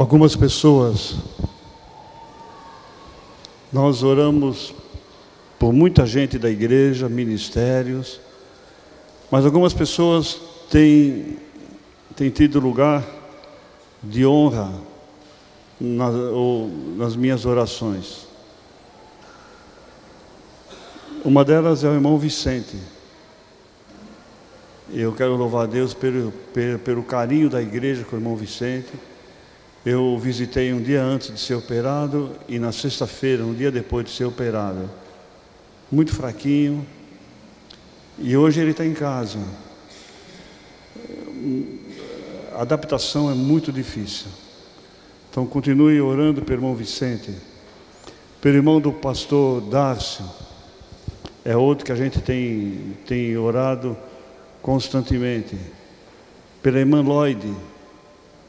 Algumas pessoas, nós oramos por muita gente da igreja, ministérios, mas algumas pessoas têm, têm tido lugar de honra nas, nas minhas orações. Uma delas é o irmão Vicente. Eu quero louvar a Deus pelo, pelo, pelo carinho da igreja com o irmão Vicente. Eu visitei um dia antes de ser operado e na sexta-feira, um dia depois de ser operado. Muito fraquinho. E hoje ele está em casa. A adaptação é muito difícil. Então continue orando pelo irmão Vicente, pelo irmão do pastor Darcio. É outro que a gente tem, tem orado constantemente. Pela irmã Lloyd,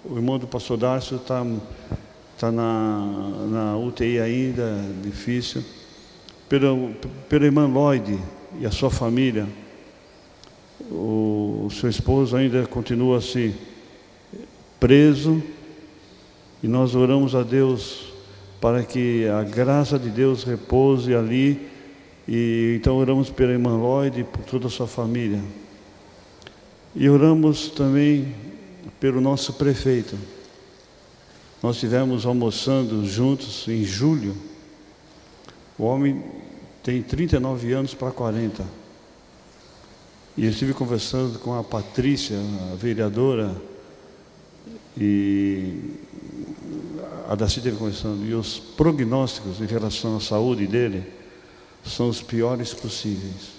o irmão do pastor Darcio está tá na, na UTI ainda, difícil. Pela, pela irmã Lloyd e a sua família, o, o seu esposo ainda continua assim, preso, e nós oramos a Deus para que a graça de Deus repouse ali, e então oramos pela irmã Lloyd e por toda a sua família. E oramos também pelo nosso prefeito. Nós estivemos almoçando juntos em julho. O homem tem 39 anos para 40. E eu estive conversando com a Patrícia, a vereadora, e a Daci esteve conversando, e os prognósticos em relação à saúde dele são os piores possíveis.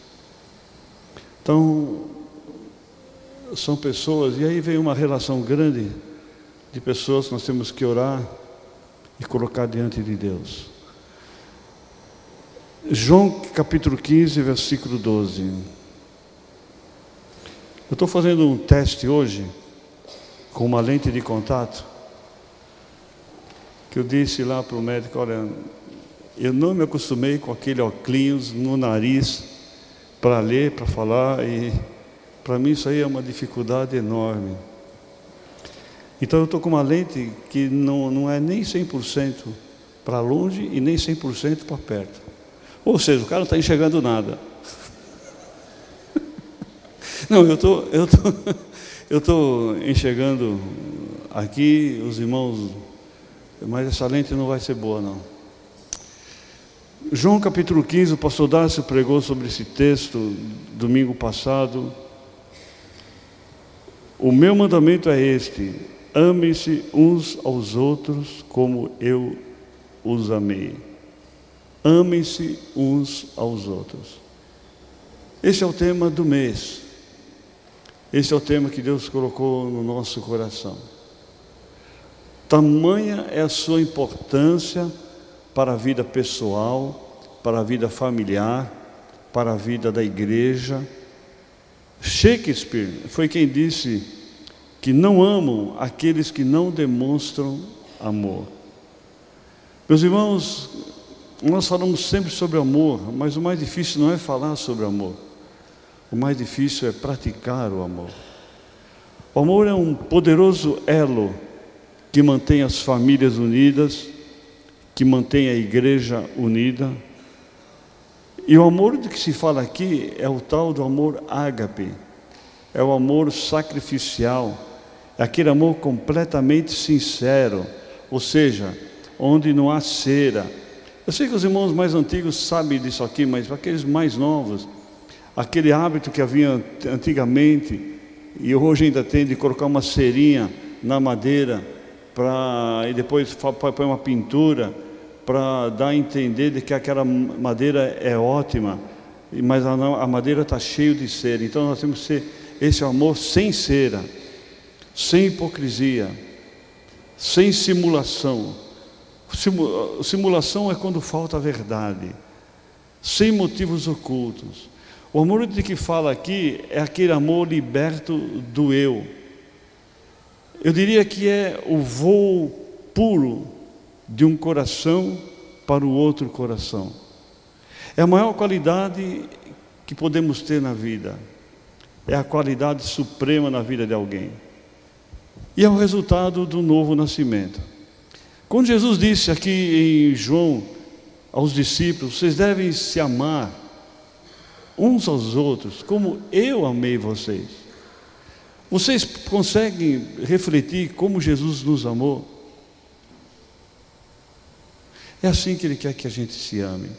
Então, são pessoas, e aí vem uma relação grande de pessoas que nós temos que orar e colocar diante de Deus. João capítulo 15, versículo 12. Eu estou fazendo um teste hoje com uma lente de contato que eu disse lá para o médico, olha, eu não me acostumei com aquele óculos no nariz para ler, para falar e para mim isso aí é uma dificuldade enorme. Então eu estou com uma lente que não, não é nem 100% para longe e nem 100% para perto. Ou seja, o cara não está enxergando nada. Não, eu tô, eu tô, eu tô enxergando aqui os irmãos, mas essa lente não vai ser boa não. João capítulo 15, o pastor Dácio pregou sobre esse texto domingo passado. O meu mandamento é este: amem-se uns aos outros como eu os amei. Amem-se uns aos outros. Esse é o tema do mês. Esse é o tema que Deus colocou no nosso coração. Tamanha é a sua importância para a vida pessoal, para a vida familiar, para a vida da igreja Shakespeare foi quem disse que não amam aqueles que não demonstram amor. Meus irmãos, nós falamos sempre sobre amor, mas o mais difícil não é falar sobre amor. O mais difícil é praticar o amor. O amor é um poderoso elo que mantém as famílias unidas, que mantém a igreja unida e o amor de que se fala aqui é o tal do amor ágape, é o amor sacrificial, é aquele amor completamente sincero, ou seja, onde não há cera. Eu sei que os irmãos mais antigos sabem disso aqui, mas para aqueles mais novos, aquele hábito que havia antigamente, e hoje ainda tem de colocar uma cerinha na madeira, pra, e depois põe uma pintura, para dar a entender de que aquela madeira é ótima, mas a, a madeira está cheia de cera. Então nós temos que ser esse amor sem cera, sem hipocrisia, sem simulação. Simulação é quando falta a verdade, sem motivos ocultos. O amor de que fala aqui é aquele amor liberto do eu. Eu diria que é o voo puro de um coração para o outro coração. É a maior qualidade que podemos ter na vida. É a qualidade suprema na vida de alguém. E é o resultado do novo nascimento. Quando Jesus disse aqui em João aos discípulos: vocês devem se amar uns aos outros, como eu amei vocês. Vocês conseguem refletir como Jesus nos amou? É assim que Ele quer que a gente se ame.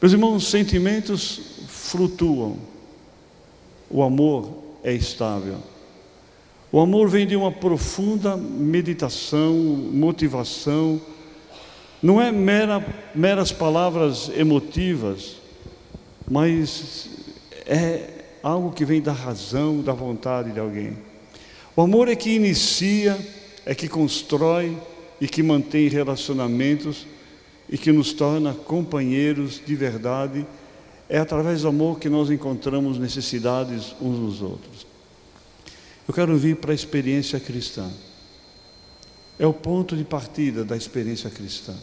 Meus irmãos, sentimentos flutuam, o amor é estável. O amor vem de uma profunda meditação, motivação, não é mera, meras palavras emotivas, mas é algo que vem da razão, da vontade de alguém. O amor é que inicia, é que constrói e que mantém relacionamentos e que nos torna companheiros de verdade. É através do amor que nós encontramos necessidades uns dos outros. Eu quero vir para a experiência cristã. É o ponto de partida da experiência cristã.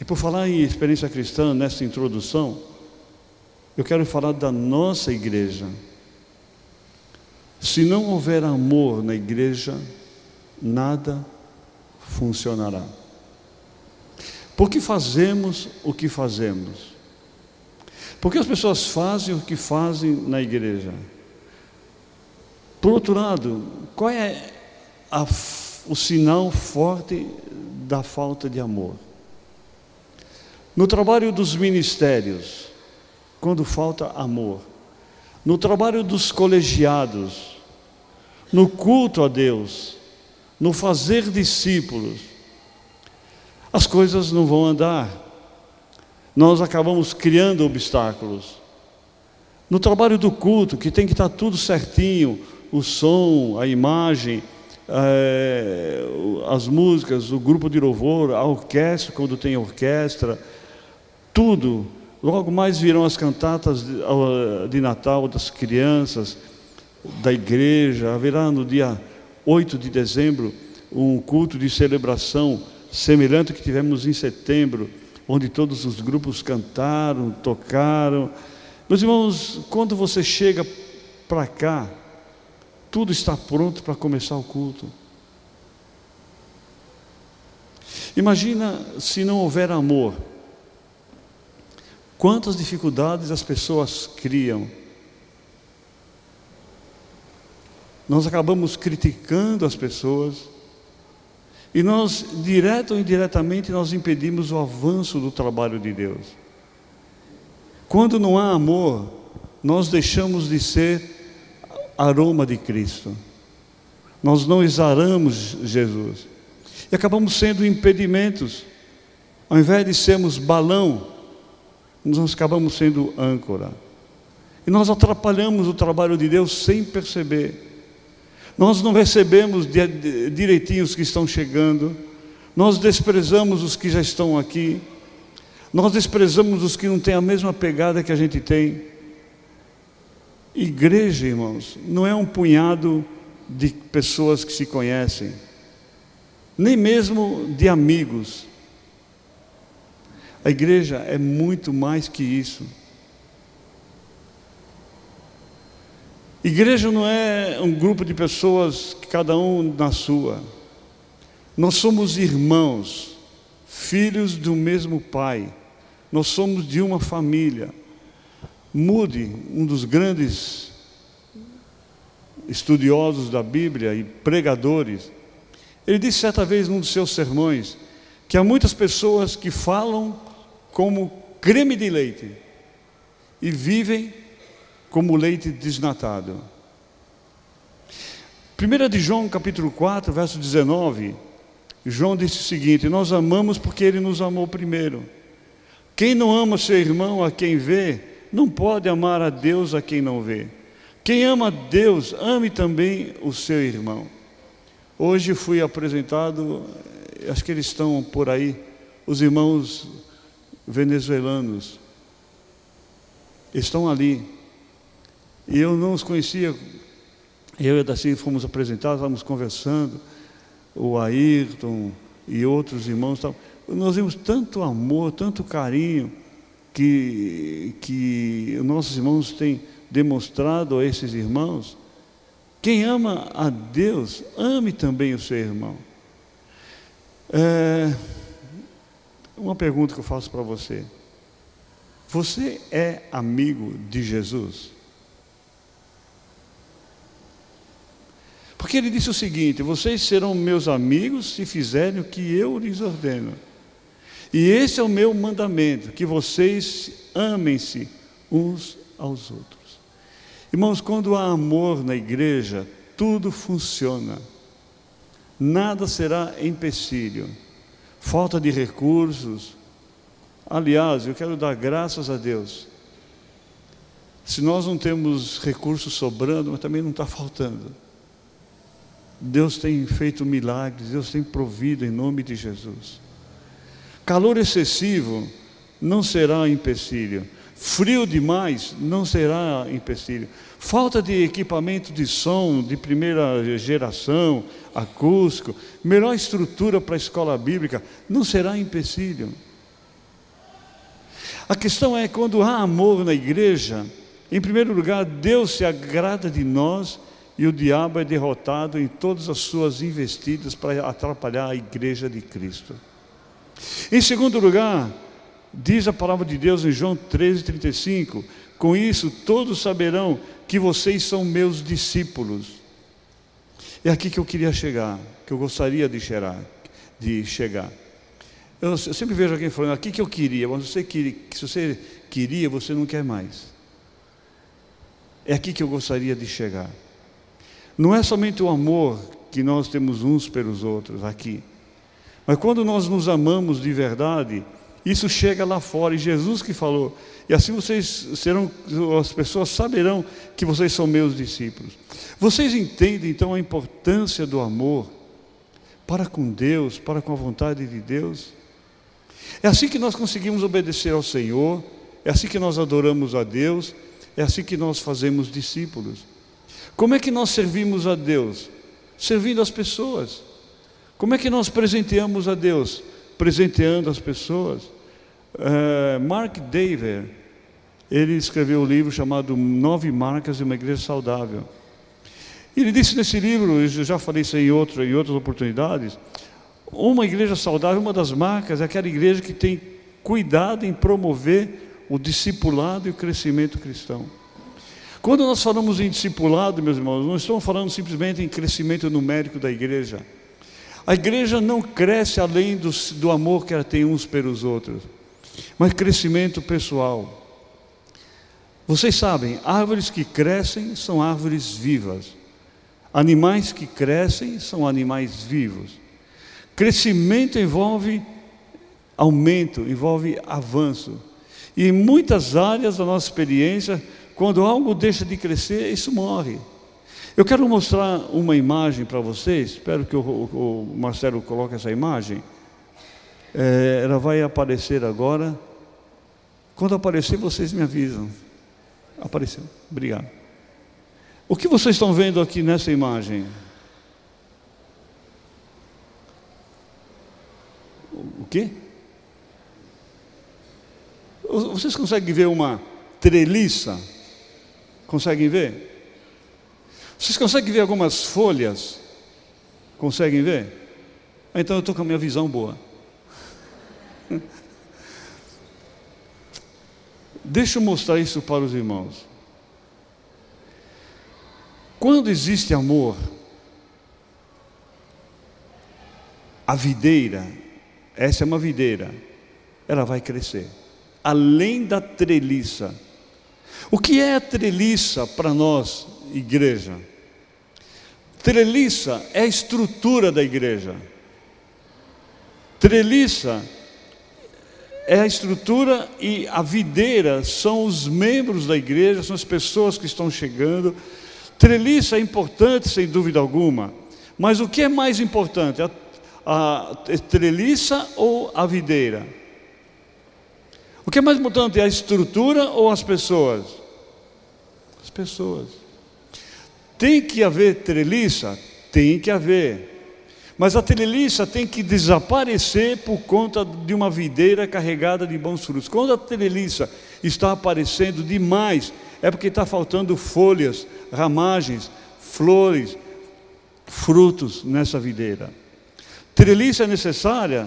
E por falar em experiência cristã, nessa introdução, eu quero falar da nossa igreja. Se não houver amor na igreja, nada funcionará. Por que fazemos o que fazemos? Por que as pessoas fazem o que fazem na igreja? Por outro lado, qual é a, o sinal forte da falta de amor? No trabalho dos ministérios, quando falta amor, no trabalho dos colegiados, no culto a Deus, no fazer discípulos, as coisas não vão andar. Nós acabamos criando obstáculos. No trabalho do culto, que tem que estar tudo certinho, o som, a imagem, é, as músicas, o grupo de louvor, a orquestra, quando tem orquestra, tudo. Logo mais virão as cantatas de Natal das crianças, da igreja. Haverá no dia 8 de dezembro um culto de celebração semelhante ao que tivemos em setembro, onde todos os grupos cantaram, tocaram. Meus irmãos, quando você chega para cá, tudo está pronto para começar o culto. Imagina se não houver amor. Quantas dificuldades as pessoas criam. Nós acabamos criticando as pessoas e nós, direto ou indiretamente, nós impedimos o avanço do trabalho de Deus. Quando não há amor, nós deixamos de ser aroma de Cristo. Nós não exaramos Jesus. E acabamos sendo impedimentos. Ao invés de sermos balão, nós acabamos sendo âncora. E nós atrapalhamos o trabalho de Deus sem perceber. Nós não recebemos direitinho os que estão chegando. Nós desprezamos os que já estão aqui. Nós desprezamos os que não têm a mesma pegada que a gente tem. Igreja, irmãos, não é um punhado de pessoas que se conhecem, nem mesmo de amigos. A igreja é muito mais que isso. Igreja não é um grupo de pessoas, cada um na sua. Nós somos irmãos, filhos do mesmo Pai. Nós somos de uma família. Mude, um dos grandes estudiosos da Bíblia e pregadores, ele disse certa vez num dos seus sermões que há muitas pessoas que falam como creme de leite e vivem como leite desnatado. 1 de João capítulo 4, verso 19, João disse o seguinte: Nós amamos porque ele nos amou primeiro. Quem não ama seu irmão a quem vê, não pode amar a Deus a quem não vê. Quem ama Deus, ame também o seu irmão. Hoje fui apresentado, acho que eles estão por aí, os irmãos venezuelanos. Estão ali. E eu não os conhecia. Eu e a Daci fomos apresentados, estávamos conversando, o Ayrton e outros irmãos. Nós vimos tanto amor, tanto carinho que, que nossos irmãos têm demonstrado a esses irmãos, quem ama a Deus, ame também o seu irmão. É, uma pergunta que eu faço para você: Você é amigo de Jesus? Porque ele disse o seguinte: Vocês serão meus amigos se fizerem o que eu lhes ordeno. E esse é o meu mandamento: que vocês amem-se uns aos outros. Irmãos, quando há amor na igreja, tudo funciona. Nada será empecilho. Falta de recursos. Aliás, eu quero dar graças a Deus. Se nós não temos recursos sobrando, mas também não está faltando. Deus tem feito milagres, Deus tem provido em nome de Jesus. Calor excessivo não será empecilho. Frio demais não será empecilho. Falta de equipamento de som de primeira geração, acústico, melhor estrutura para a escola bíblica, não será empecilho. A questão é quando há amor na igreja, em primeiro lugar, Deus se agrada de nós e o diabo é derrotado em todas as suas investidas para atrapalhar a igreja de Cristo. Em segundo lugar, Diz a palavra de Deus em João 13,35: Com isso todos saberão que vocês são meus discípulos. É aqui que eu queria chegar, que eu gostaria de chegar. De chegar. Eu, sempre vejo alguém falando, aqui que eu queria, mas você queria, se você queria, você não quer mais. É aqui que eu gostaria de chegar. Não é somente o amor que nós temos uns pelos outros aqui, mas quando nós nos amamos de verdade, isso chega lá fora, e Jesus que falou. E assim vocês serão, as pessoas saberão que vocês são meus discípulos. Vocês entendem então a importância do amor para com Deus, para com a vontade de Deus? É assim que nós conseguimos obedecer ao Senhor, é assim que nós adoramos a Deus, é assim que nós fazemos discípulos. Como é que nós servimos a Deus? Servindo as pessoas. Como é que nós presenteamos a Deus? presenteando as pessoas. Uh, Mark Daver, ele escreveu um livro chamado Nove Marcas de uma Igreja Saudável. Ele disse nesse livro, eu já falei isso em, outro, em outras oportunidades, uma igreja saudável, uma das marcas é aquela igreja que tem cuidado em promover o discipulado e o crescimento cristão. Quando nós falamos em discipulado, meus irmãos, não estamos falando simplesmente em crescimento numérico da igreja. A igreja não cresce além do, do amor que ela tem uns pelos outros, mas crescimento pessoal. Vocês sabem, árvores que crescem são árvores vivas. Animais que crescem são animais vivos. Crescimento envolve aumento, envolve avanço. E em muitas áreas da nossa experiência, quando algo deixa de crescer, isso morre. Eu quero mostrar uma imagem para vocês, espero que o, o, Marcelo coloque essa imagem. É, ela vai aparecer agora. Quando aparecer, vocês me avisam. Apareceu, obrigado. O que vocês estão vendo aqui nessa imagem? O quê? Vocês conseguem ver uma treliça? Conseguem ver? Vocês conseguem ver algumas folhas? Conseguem ver? Ah, então eu estou com a minha visão boa. Deixa eu mostrar isso para os irmãos. Quando existe amor, a videira, essa é uma videira, ela vai crescer, além da treliça. O que é treliça para nós, igreja? Treliça é a estrutura da igreja. Treliça é a estrutura e a videira são os membros da igreja, são as pessoas que estão chegando. Treliça é importante, sem dúvida alguma, mas o que é mais importante, a, a treliça ou a videira? O que é mais importante, a estrutura ou as pessoas? As pessoas. Tem que haver treliça? Tem que haver. Mas a treliça tem que desaparecer por conta de uma videira carregada de bons frutos. Quando a treliça está aparecendo demais, é porque está faltando folhas, ramagens, flores, frutos nessa videira. Treliça é necessária?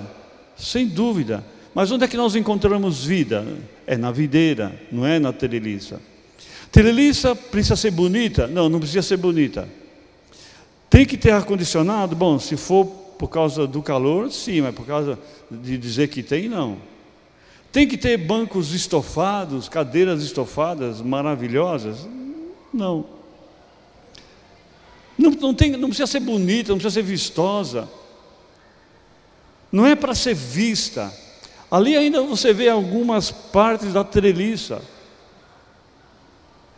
Sem dúvida. Mas onde é que nós encontramos vida? É na videira, não é na treliça. Treliça precisa ser bonita? Não, não precisa ser bonita. Tem que ter ar-condicionado? Bom, se for por causa do calor, sim, mas por causa de dizer que tem, não. Tem que ter bancos estofados, cadeiras estofadas maravilhosas? Não. Não, não, tem, não precisa ser bonita, não precisa ser vistosa. Não é para ser vista. Ali ainda você vê algumas partes da treliça.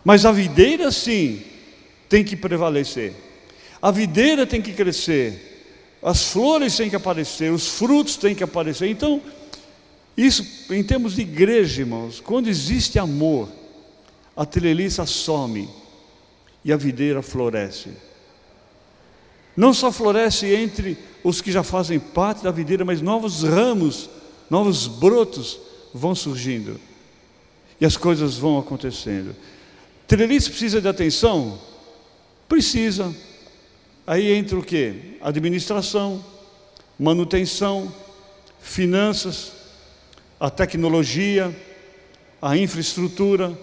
Mas a videira, sim, tem que prevalecer. A videira tem que crescer. As flores têm que aparecer, os frutos têm que aparecer. Então, isso em termos de igreja, irmãos, quando existe amor, a treliça some e a videira floresce. Não só floresce entre os que já fazem parte da videira, mas novos ramos, novos brotos vão surgindo. E as coisas vão acontecendo. Treliça precisa de atenção? Precisa. Aí entra o que? Administração, manutenção, finanças, a tecnologia, a infraestrutura,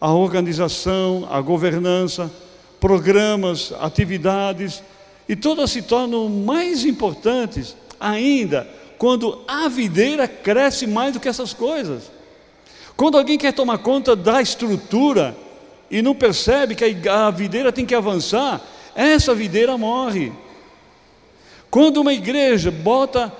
a organização, a governança, programas, atividades, e todas se tornam mais importantes ainda quando a videira cresce mais do que essas coisas. Quando alguém quer tomar conta da estrutura e não percebe que a videira tem que avançar, essa videira morre. Quando uma igreja bota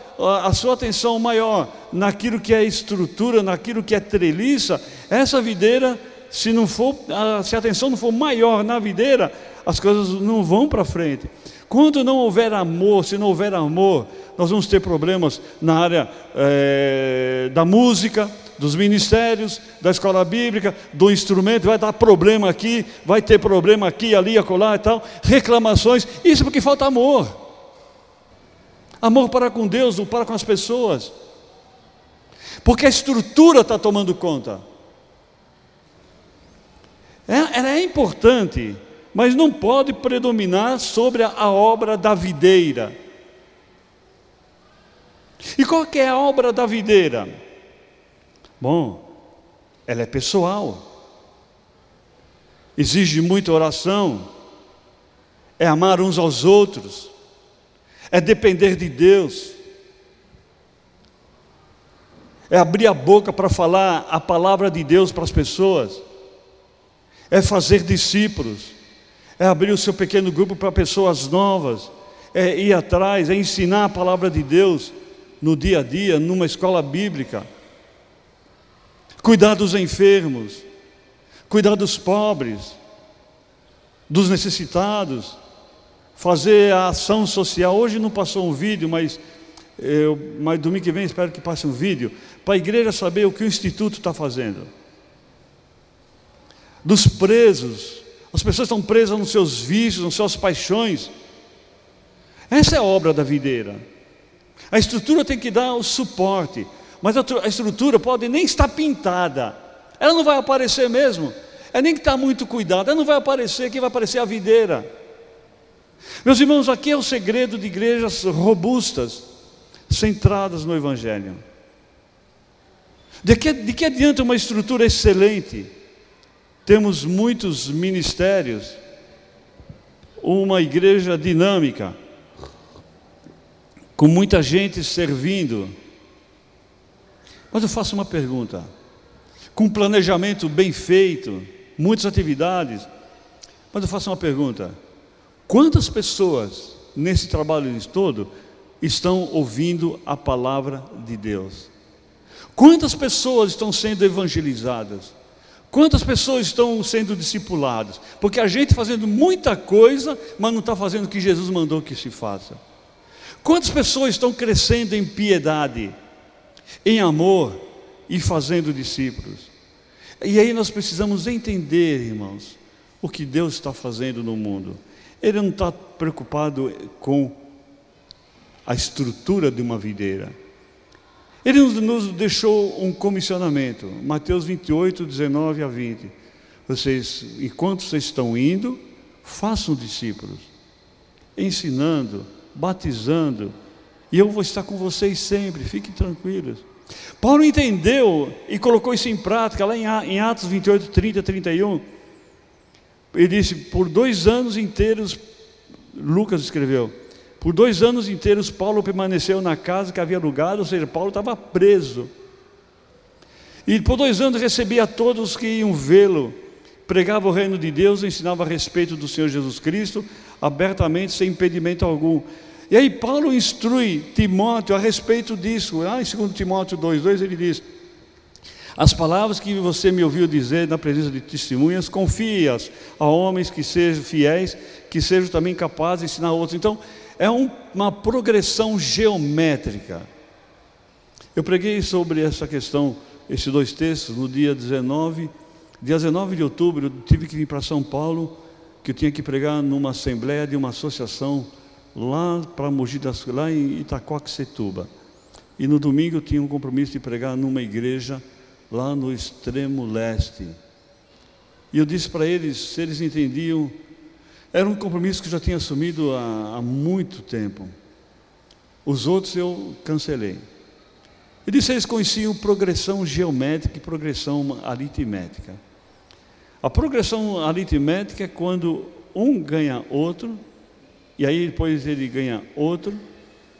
a sua atenção maior naquilo que é estrutura, naquilo que é treliça, essa videira, se não for, se a atenção não for maior na videira, as coisas não vão para frente. Quando não houver amor, se não houver amor, nós vamos ter problemas na área é, da música, dos ministérios, da escola bíblica, do instrumento, vai dar problema aqui, vai ter problema aqui, ali, acolá e tal, reclamações, isso porque falta amor. Amor para com Deus, não para com as pessoas. Porque a estrutura está tomando conta. É, ela é importante, mas não pode predominar sobre a obra da videira. E qual que é a obra da videira? Bom, ela é pessoal. Exige muita oração. É amar uns aos outros. É depender de Deus. É abrir a boca para falar a palavra de Deus para as pessoas. É fazer discípulos é abrir o seu pequeno grupo para pessoas novas, é ir atrás, é ensinar a palavra de Deus no dia a dia, numa escola bíblica, cuidar dos enfermos, cuidar dos pobres, dos necessitados, fazer a ação social. Hoje não passou um vídeo, mas, eu, mas domingo que vem espero que passe um vídeo, para a igreja saber o que o Instituto está fazendo. Dos presos, as pessoas estão presas nos seus vícios, nas suas paixões. Essa é a obra da videira. A estrutura tem que dar o suporte, mas a estrutura pode nem estar pintada. Ela não vai aparecer mesmo. É nem que está muito cuidado. Ela não vai aparecer, que vai aparecer a videira. Meus irmãos, aqui é o segredo de igrejas robustas, centradas no Evangelho. De que, de que adianta uma estrutura excelente? Temos muitos ministérios, uma igreja dinâmica, com muita gente servindo. Mas eu faço uma pergunta: com um planejamento bem feito, muitas atividades, mas eu faço uma pergunta: quantas pessoas nesse trabalho todo estão ouvindo a palavra de Deus? Quantas pessoas estão sendo evangelizadas? Quantas pessoas estão sendo discipuladas? Porque a gente fazendo muita coisa, mas não está fazendo o que Jesus mandou que se faça. Quantas pessoas estão crescendo em piedade, em amor e fazendo discípulos? E aí nós precisamos entender, irmãos, o que Deus está fazendo no mundo. Ele não está preocupado com a estrutura de uma videira. Ele nos deixou um comissionamento, Mateus 28, 19 a 20. Vocês, enquanto vocês estão indo, façam discípulos, ensinando, batizando E eu vou estar com vocês sempre, fiquem tranquilos. Paulo entendeu e colocou isso em prática lá em Atos 28, 30, 31. Ele disse: Por dois anos inteiros, Lucas escreveu, por dois anos inteiros Paulo permaneceu na casa que havia alugado, ou seja, Paulo estava preso. E por dois anos recebia todos que iam vê-lo, pregava o reino de Deus, ensinava a respeito do Senhor Jesus Cristo, abertamente, sem impedimento algum. E aí Paulo instrui Timóteo a respeito disso. Lá em 2 Timóteo 2,2 ele diz: As palavras que você me ouviu dizer na presença de testemunhas, confie-as a homens que sejam fiéis, que sejam também capazes de ensinar outros. Então, é um, uma progressão geométrica. Eu preguei sobre essa questão, esses dois textos, no dia 19, dia 19 de outubro, eu tive que ir para São Paulo, que eu tinha que pregar numa assembleia de uma associação lá para Mogi das lá em Itacoaxetuba. E no domingo eu tinha um compromisso de pregar numa igreja lá no extremo leste. E eu disse para eles, se eles entendiam, era um compromisso que eu já tinha assumido há, há muito tempo. Os outros eu cancelei. E disse eles conheciam progressão geométrica e progressão aritmética. A progressão aritmética é quando um ganha outro e aí depois ele ganha outro,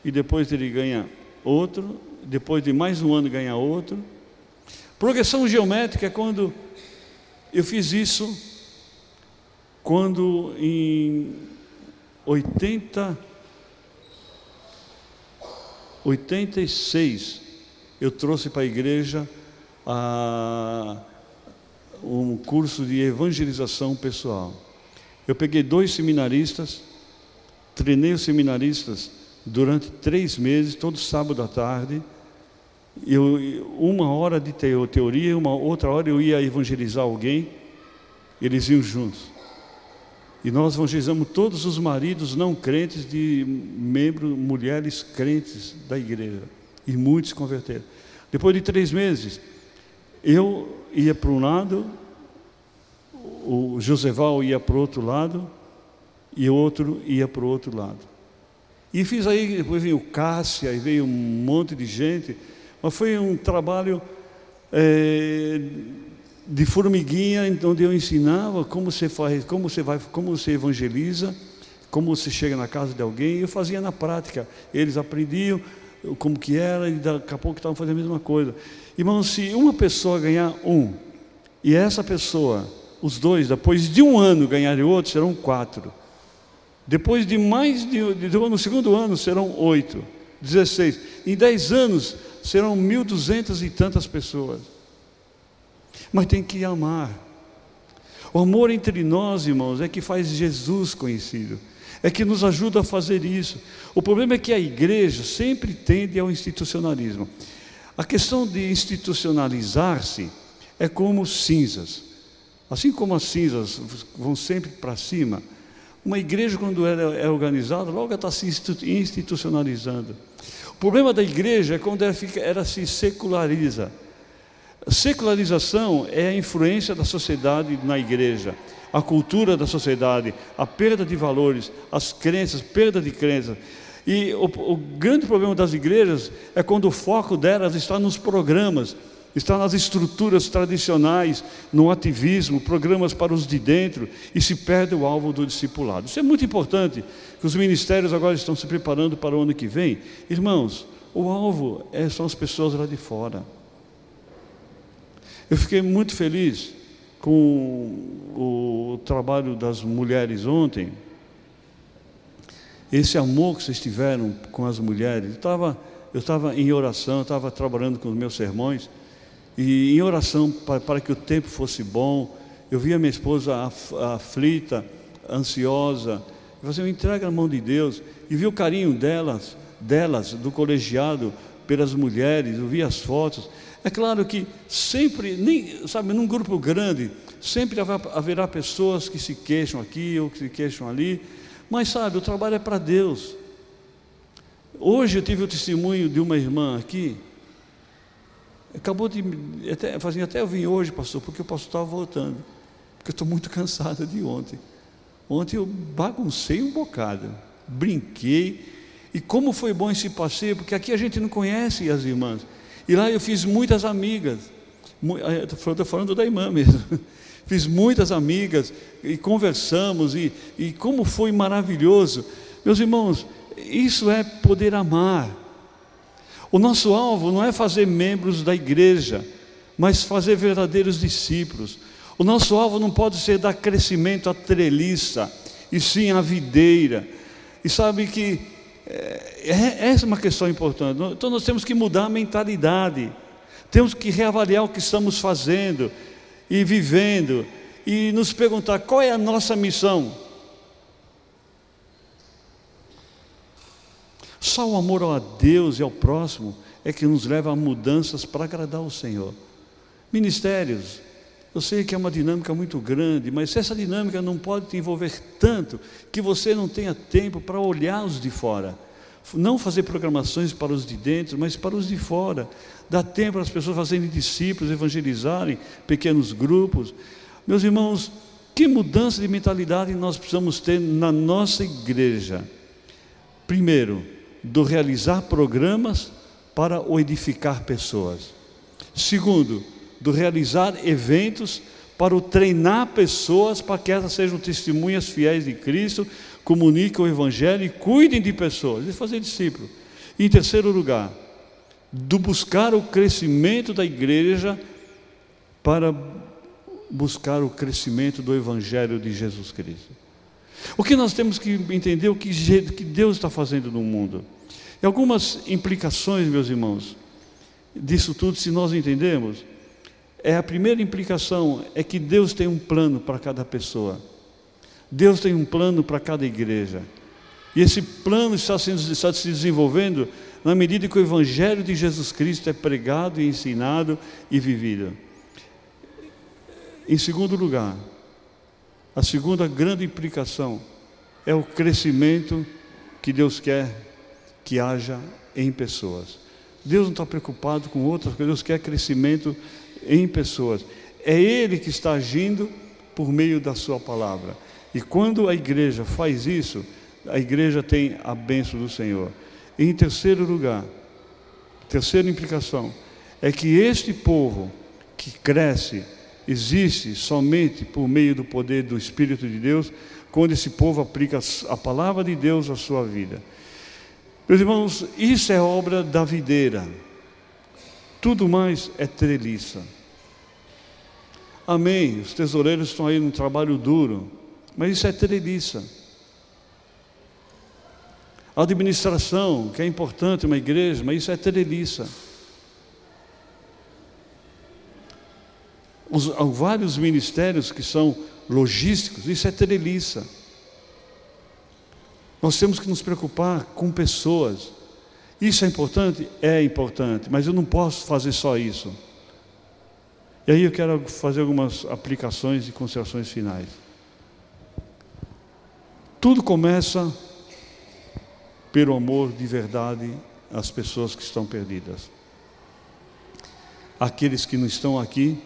e depois ele ganha outro, depois de mais um ano ganha outro. Progressão geométrica é quando eu fiz isso quando em 80 86 eu trouxe para a igreja a, um curso de evangelização pessoal. Eu peguei dois seminaristas Treinei os seminaristas durante três meses, todo sábado à tarde. Eu, uma hora de teoria, uma outra hora eu ia evangelizar alguém, eles iam juntos. E nós evangelizamos todos os maridos não crentes de membros, mulheres crentes da igreja. E muitos converteram. Depois de três meses, eu ia para um lado, o Joseval ia para o outro lado, e outro ia para o outro lado. E fiz aí, depois veio Cássia, e veio um monte de gente, mas foi um trabalho é, de formiguinha, onde eu ensinava como você faz, como você vai, como você evangeliza, como você chega na casa de alguém, eu fazia na prática. Eles aprendiam como que era, e daqui a pouco estavam fazendo a mesma coisa. Irmão, se uma pessoa ganhar um, e essa pessoa, os dois, depois de um ano ganharem outro, serão quatro. Depois de mais de, de, no segundo ano serão oito, dezesseis. Em dez anos serão mil duzentas e tantas pessoas. Mas tem que amar. O amor entre nós, irmãos, é que faz Jesus conhecido. É que nos ajuda a fazer isso. O problema é que a igreja sempre tende ao institucionalismo. A questão de institucionalizar-se é como cinzas. Assim como as cinzas vão sempre para cima, uma igreja, quando ela é organizada, logo está se institucionalizando. O problema da igreja é quando ela, fica, ela se seculariza. Secularização é a influência da sociedade na igreja, a cultura da sociedade, a perda de valores, as crenças, perda de crenças. E o, o grande problema das igrejas é quando o foco delas está nos programas, está nas estruturas tradicionais, no ativismo, programas para os de dentro, e se perde o alvo do discipulado. Isso é muito importante, que os ministérios agora estão se preparando para o ano que vem. Irmãos, o alvo é, são as pessoas lá de fora. Eu fiquei muito feliz com o trabalho das mulheres ontem, esse amor que vocês tiveram com as mulheres. Eu estava eu estava em oração, eu estava trabalhando com os meus sermões, e em oração para, para que o tempo fosse bom, eu vi a minha esposa aflita, ansiosa. Eu falei, entrega na mão de Deus. E vi o carinho delas, delas, do colegiado, pelas mulheres, eu vi as fotos. É claro que sempre, nem, sabe, num grupo grande, sempre haverá pessoas que se queixam aqui ou que se queixam ali, mas sabe, o trabalho é para Deus. Hoje eu tive o testemunho de uma irmã aqui, Acabou de. Até, assim, até eu vim hoje, pastor, porque o pastor estava voltando. Porque eu estou muito cansado de ontem. Ontem eu baguncei um bocado, brinquei. E como foi bom esse passeio, porque aqui a gente não conhece as irmãs. E lá eu fiz muitas amigas. Estou falando da irmã mesmo. Fiz muitas amigas e conversamos, e, e como foi maravilhoso. Meus irmãos, isso é poder amar. O nosso alvo não é fazer membros da igreja, mas fazer verdadeiros discípulos. O nosso alvo não pode ser dar crescimento à treliça, e sim à videira. E sabe que é, é, essa é uma questão importante. Então nós temos que mudar a mentalidade, temos que reavaliar o que estamos fazendo e vivendo, e nos perguntar qual é a nossa missão. Só o amor a Deus e ao próximo é que nos leva a mudanças para agradar o Senhor. Ministérios, eu sei que é uma dinâmica muito grande, mas essa dinâmica não pode te envolver tanto que você não tenha tempo para olhar os de fora. Não fazer programações para os de dentro, mas para os de fora. Dá tempo para as pessoas fazerem discípulos, evangelizarem pequenos grupos. Meus irmãos, que mudança de mentalidade nós precisamos ter na nossa igreja? Primeiro, do realizar programas para o edificar pessoas. Segundo, do realizar eventos para o treinar pessoas para que elas sejam testemunhas fiéis de Cristo, comuniquem o Evangelho e cuidem de pessoas, e fazer discípulo. E, em terceiro lugar, do buscar o crescimento da igreja para buscar o crescimento do Evangelho de Jesus Cristo. O que nós temos que entender o que Deus está fazendo no mundo. E algumas implicações, meus irmãos, disso tudo, se nós entendemos, é a primeira implicação é que Deus tem um plano para cada pessoa. Deus tem um plano para cada igreja. E esse plano está, sendo, está se desenvolvendo na medida que o Evangelho de Jesus Cristo é pregado ensinado e vivido. Em segundo lugar, a segunda grande implicação é o crescimento que Deus quer que haja em pessoas. Deus não está preocupado com outras coisas, Deus quer crescimento em pessoas. É Ele que está agindo por meio da Sua palavra. E quando a igreja faz isso, a igreja tem a bênção do Senhor. E em terceiro lugar, terceira implicação, é que este povo que cresce existe somente por meio do poder do Espírito de Deus, quando esse povo aplica a palavra de Deus à sua vida. Meus irmãos, isso é obra da videira. Tudo mais é treliça. Amém. Os tesoureiros estão aí num trabalho duro, mas isso é treliça. A administração, que é importante uma igreja, mas isso é treliça. Os, vários ministérios que são logísticos, isso é treliça. Nós temos que nos preocupar com pessoas. Isso é importante? É importante, mas eu não posso fazer só isso. E aí eu quero fazer algumas aplicações e considerações finais. Tudo começa pelo amor de verdade às pessoas que estão perdidas. Aqueles que não estão aqui,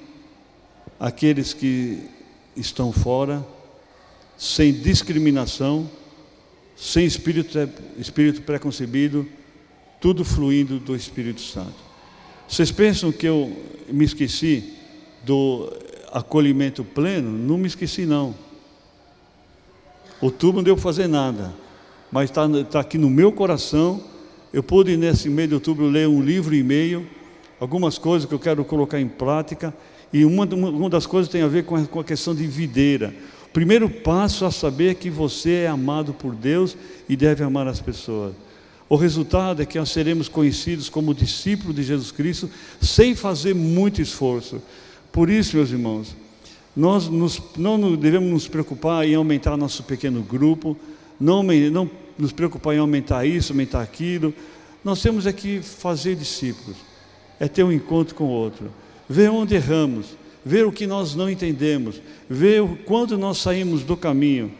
aqueles que estão fora, sem discriminação, sem espírito, espírito preconcebido, tudo fluindo do Espírito Santo. Vocês pensam que eu me esqueci do acolhimento pleno? Não me esqueci, não. Outubro não deu para fazer nada, mas está tá aqui no meu coração. Eu pude, nesse mês de outubro, ler um livro e meio, algumas coisas que eu quero colocar em prática, e uma, uma das coisas tem a ver com a, com a questão de videira. O primeiro passo a saber que você é amado por Deus e deve amar as pessoas. O resultado é que nós seremos conhecidos como discípulos de Jesus Cristo sem fazer muito esforço. Por isso, meus irmãos, nós nos, não devemos nos preocupar em aumentar nosso pequeno grupo, não, não nos preocupar em aumentar isso, aumentar aquilo. Nós temos é que fazer discípulos, é ter um encontro com o outro ver onde erramos, ver o que nós não entendemos, ver quando nós saímos do caminho.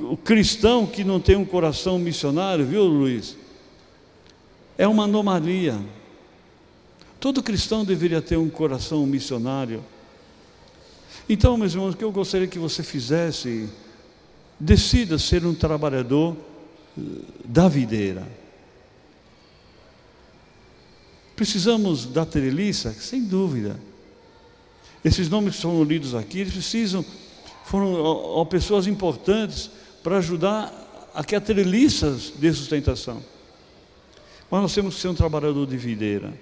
O cristão que não tem um coração missionário, viu, Luiz? É uma anomalia. Todo cristão deveria ter um coração missionário. Então, meus irmãos, o que eu gostaria que você fizesse, decida ser um trabalhador eh, da videira. Precisamos da treliça? Sem dúvida. Esses nomes que foram lidos aqui, eles precisam, foram ó, pessoas importantes para ajudar a que a treliça dê sustentação. Mas nós temos que ser um trabalhador de videira.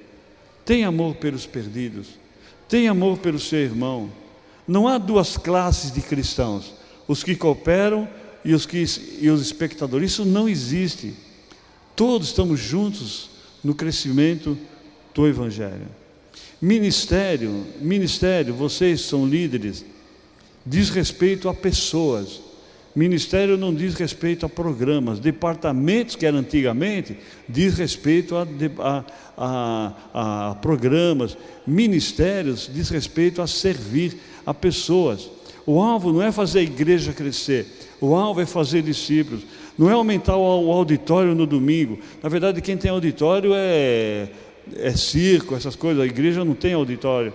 Tem amor pelos perdidos. Tem amor pelo seu irmão. Não há duas classes de cristãos: os que cooperam e os, que, e os espectadores. Isso não existe. Todos estamos juntos no crescimento do Evangelho. Ministério, ministério, vocês são líderes, diz respeito a pessoas. Ministério não diz respeito a programas. Departamentos, que era antigamente, diz respeito a, a, a, a programas. Ministérios diz respeito a servir a pessoas. O alvo não é fazer a igreja crescer, o alvo é fazer discípulos. Não é aumentar o auditório no domingo. Na verdade, quem tem auditório é, é circo, essas coisas. A igreja não tem auditório.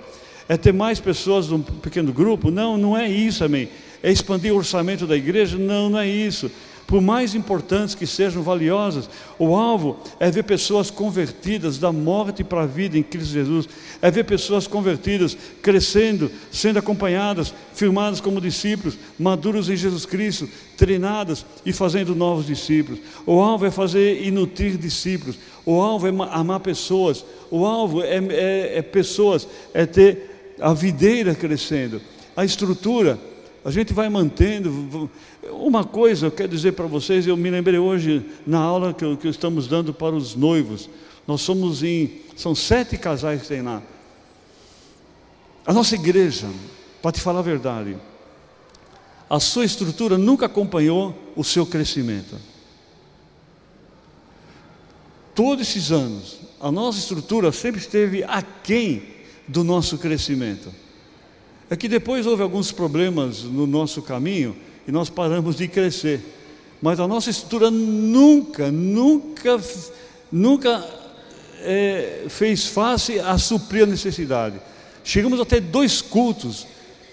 É ter mais pessoas num pequeno grupo? Não, não é isso, amém. É expandir o orçamento da igreja? Não, não é isso. Por mais importantes que sejam valiosas, o alvo é ver pessoas convertidas da morte para a vida em Cristo Jesus, é ver pessoas convertidas, crescendo, sendo acompanhadas, firmadas como discípulos, maduros em Jesus Cristo, treinadas e fazendo novos discípulos. O alvo é fazer e nutrir discípulos, o alvo é amar pessoas, o alvo é, é, é pessoas, é ter a videira crescendo, a estrutura a gente vai mantendo. Uma coisa eu quero dizer para vocês, eu me lembrei hoje na aula que, que estamos dando para os noivos. Nós somos em. São sete casais que tem lá. A nossa igreja, para te falar a verdade, a sua estrutura nunca acompanhou o seu crescimento. Todos esses anos, a nossa estrutura sempre esteve aquém do nosso crescimento. É que depois houve alguns problemas no nosso caminho e nós paramos de crescer. Mas a nossa estrutura nunca, nunca, nunca é, fez face a suprir a necessidade. Chegamos até dois cultos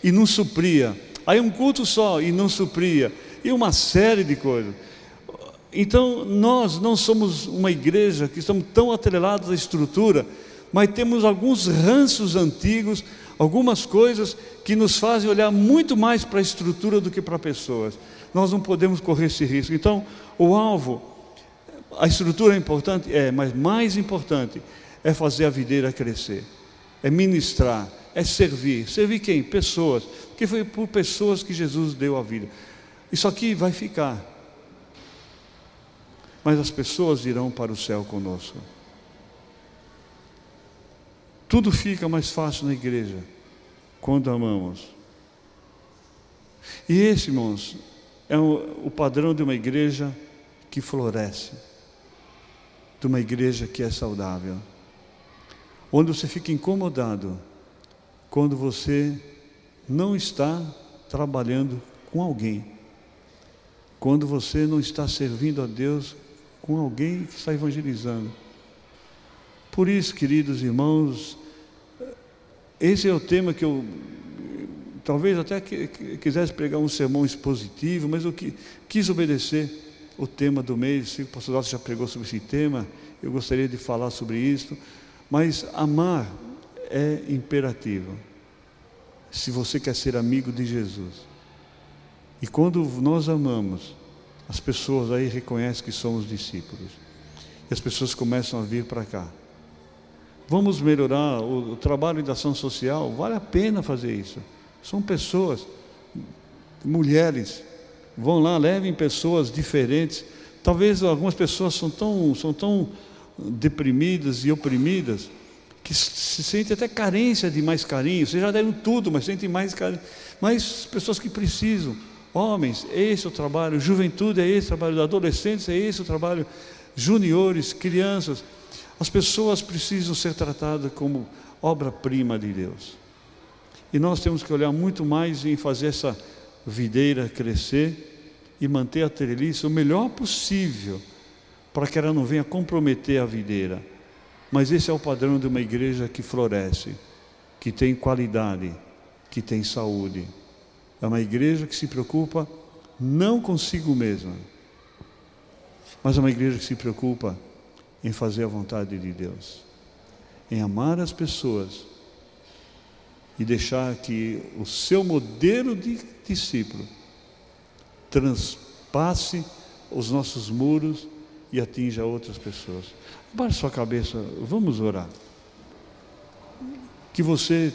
e não supria. Aí um culto só e não supria. E uma série de coisas. Então, nós não somos uma igreja que estamos tão atrelados à estrutura, mas temos alguns ranços antigos, algumas coisas que nos fazem olhar muito mais para a estrutura do que para pessoas. Nós não podemos correr esse risco. Então, o alvo, a estrutura é importante? É, mas mais importante é fazer a videira crescer, é ministrar, é servir. Servir quem? Pessoas. Porque foi por pessoas que Jesus deu a vida. Isso aqui vai ficar. Mas as pessoas irão para o céu conosco. Tudo fica mais fácil na igreja quando amamos. E esse, irmãos, é o, padrão de uma igreja que floresce, de uma igreja que é saudável, onde você fica incomodado quando você não está trabalhando com alguém, quando você não está servindo a Deus com alguém que está evangelizando. Por isso, queridos irmãos, esse é o tema que eu talvez até quisesse pregar um sermão expositivo, mas eu quis obedecer o tema do mês. O pastor Dalton já pregou sobre esse tema, eu gostaria de falar sobre isso. Mas amar é imperativo. Se você quer ser amigo de Jesus. E quando nós amamos, as pessoas aí reconhecem que somos discípulos. E as pessoas começam a vir para cá. Vamos melhorar o, o trabalho de ação social, vale a pena fazer isso. São pessoas, mulheres, vão lá, levem pessoas diferentes. Talvez algumas pessoas são tão, são tão deprimidas e oprimidas que se sentem até carência de mais carinho. Vocês já deram tudo, mas sentem mais carinho. Mas pessoas que precisam, homens, esse é o trabalho, juventude é esse o trabalho, adolescentes é esse o trabalho, juniores, crianças. As pessoas precisam ser tratadas como obra-prima de Deus. E nós temos que olhar muito mais em fazer essa videira crescer e manter a treliça o melhor possível, para que ela não venha comprometer a videira. Mas esse é o padrão de uma igreja que floresce, que tem qualidade, que tem saúde. É uma igreja que se preocupa não consigo mesma, mas é uma igreja que se preocupa em fazer a vontade de Deus. em amar as pessoas e deixar que o seu modelo de discípulo transpasse os nossos muros e atinja outras pessoas. Baixe sua cabeça, vamos orar. Que você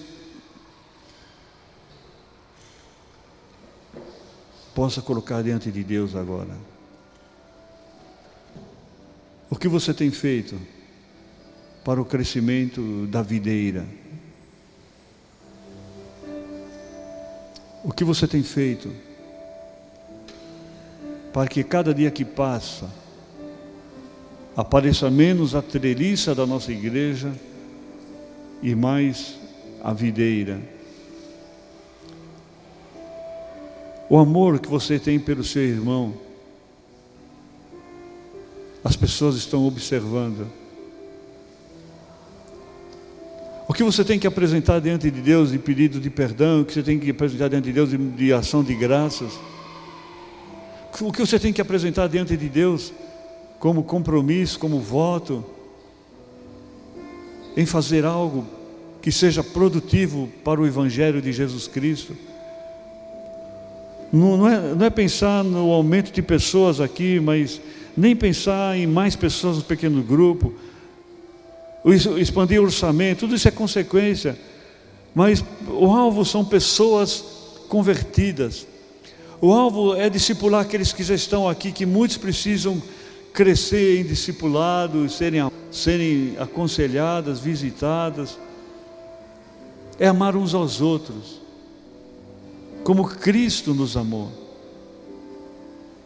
possa colocar diante de Deus agora. O que você tem feito para o crescimento da videira? O que você tem feito para que cada dia que passa apareça menos a treliça da nossa igreja e mais a videira? O amor que você tem pelo seu irmão, as pessoas estão observando. O que você tem que apresentar diante de Deus de pedido de perdão, o que você tem que apresentar diante de Deus de, de ação de graças, o que você tem que apresentar diante de Deus como compromisso, como voto, em fazer algo que seja produtivo para o Evangelho de Jesus Cristo. Não, não, é, não é pensar no aumento de pessoas aqui, mas nem pensar em mais pessoas no pequeno grupo, expandir o orçamento, tudo isso é consequência. Mas o alvo são pessoas convertidas. O alvo é discipular aqueles que já estão aqui, que muitos precisam crescer em discipulado, serem, serem aconselhadas, visitadas. É amar uns aos outros como Cristo nos amou,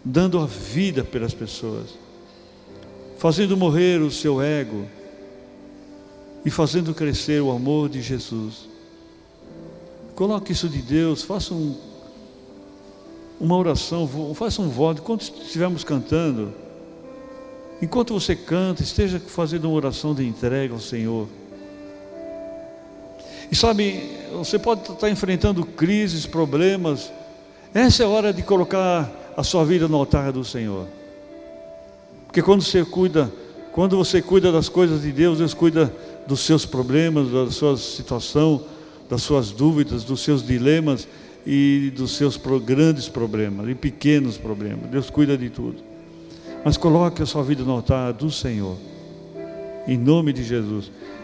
dando a vida pelas pessoas, fazendo morrer o seu ego e fazendo crescer o amor de Jesus. Coloque isso de Deus, faça um, uma oração, faça um voto, enquanto estivermos cantando, enquanto você canta, esteja fazendo uma oração de entrega ao Senhor. E sabe, você pode estar enfrentando crises, problemas. Essa é a hora de colocar a sua vida no altar do Senhor. Porque quando você cuida, quando você cuida das coisas de Deus, Deus cuida dos seus problemas, da sua situação, das suas dúvidas, dos seus dilemas e dos seus grandes problemas e pequenos problemas. Deus cuida de tudo. Mas coloque a sua vida no altar do Senhor. Em nome de Jesus.